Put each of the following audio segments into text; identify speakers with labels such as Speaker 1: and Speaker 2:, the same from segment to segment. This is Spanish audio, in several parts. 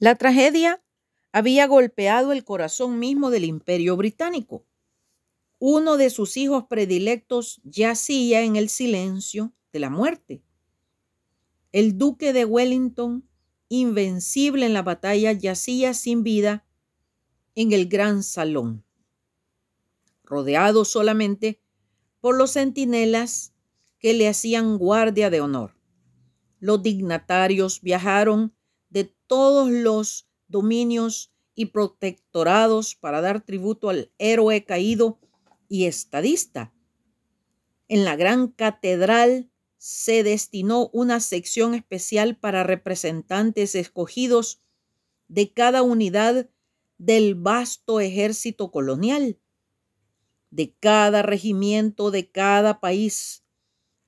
Speaker 1: La tragedia había golpeado el corazón mismo del imperio británico. Uno de sus hijos predilectos yacía en el silencio de la muerte. El duque de Wellington, invencible en la batalla, yacía sin vida en el gran salón, rodeado solamente por los centinelas que le hacían guardia de honor. Los dignatarios viajaron de todos los dominios y protectorados para dar tributo al héroe caído y estadista. En la gran catedral se destinó una sección especial para representantes escogidos de cada unidad del vasto ejército colonial, de cada regimiento de cada país,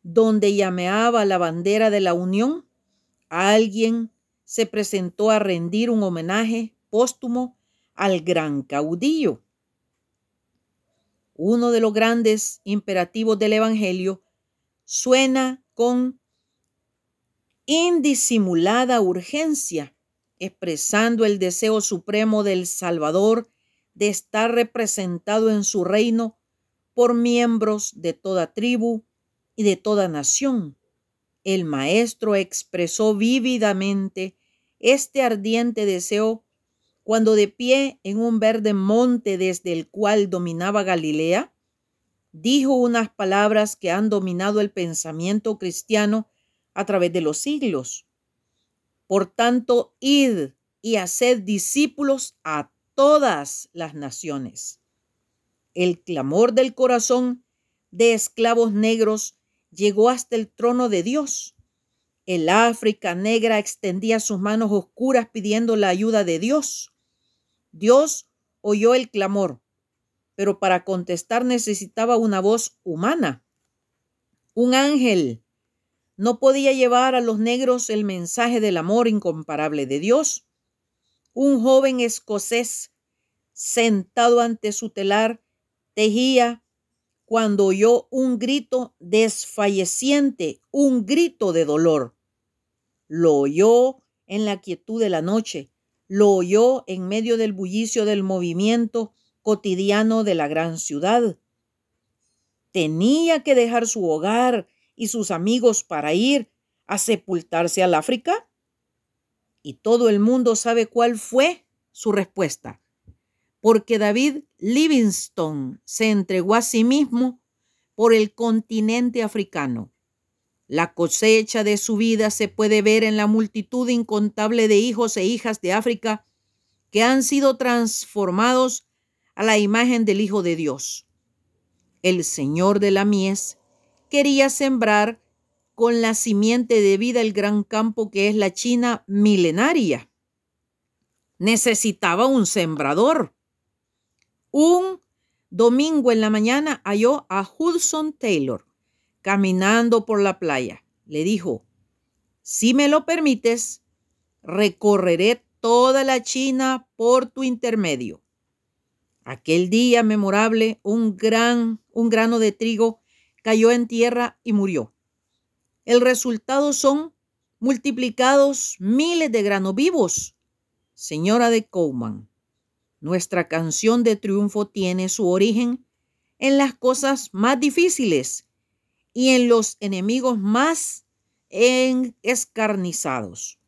Speaker 1: donde llameaba la bandera de la Unión, alguien se presentó a rendir un homenaje póstumo al gran caudillo. Uno de los grandes imperativos del Evangelio suena con indisimulada urgencia, expresando el deseo supremo del Salvador de estar representado en su reino por miembros de toda tribu y de toda nación. El Maestro expresó vívidamente este ardiente deseo cuando de pie en un verde monte desde el cual dominaba Galilea, dijo unas palabras que han dominado el pensamiento cristiano a través de los siglos. Por tanto, id y haced discípulos a todas las naciones. El clamor del corazón de esclavos negros llegó hasta el trono de Dios el África negra extendía sus manos oscuras pidiendo la ayuda de Dios. Dios oyó el clamor, pero para contestar necesitaba una voz humana. Un ángel no podía llevar a los negros el mensaje del amor incomparable de Dios. Un joven escocés sentado ante su telar tejía cuando oyó un grito desfalleciente, un grito de dolor. Lo oyó en la quietud de la noche, lo oyó en medio del bullicio del movimiento cotidiano de la gran ciudad. Tenía que dejar su hogar y sus amigos para ir a sepultarse al África. Y todo el mundo sabe cuál fue su respuesta porque David Livingstone se entregó a sí mismo por el continente africano. La cosecha de su vida se puede ver en la multitud incontable de hijos e hijas de África que han sido transformados a la imagen del Hijo de Dios. El Señor de la mies quería sembrar con la simiente de vida el gran campo que es la China milenaria. Necesitaba un sembrador. Un domingo en la mañana halló a Hudson Taylor caminando por la playa. Le dijo, si me lo permites, recorreré toda la China por tu intermedio. Aquel día memorable, un gran, un grano de trigo cayó en tierra y murió. El resultado son multiplicados miles de granos vivos. Señora de Cowman. Nuestra canción de triunfo tiene su origen en las cosas más difíciles y en los enemigos más escarnizados.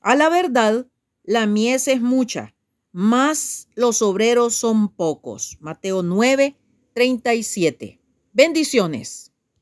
Speaker 1: A la verdad, la mies es mucha, más los obreros son pocos. Mateo 9, 37. Bendiciones.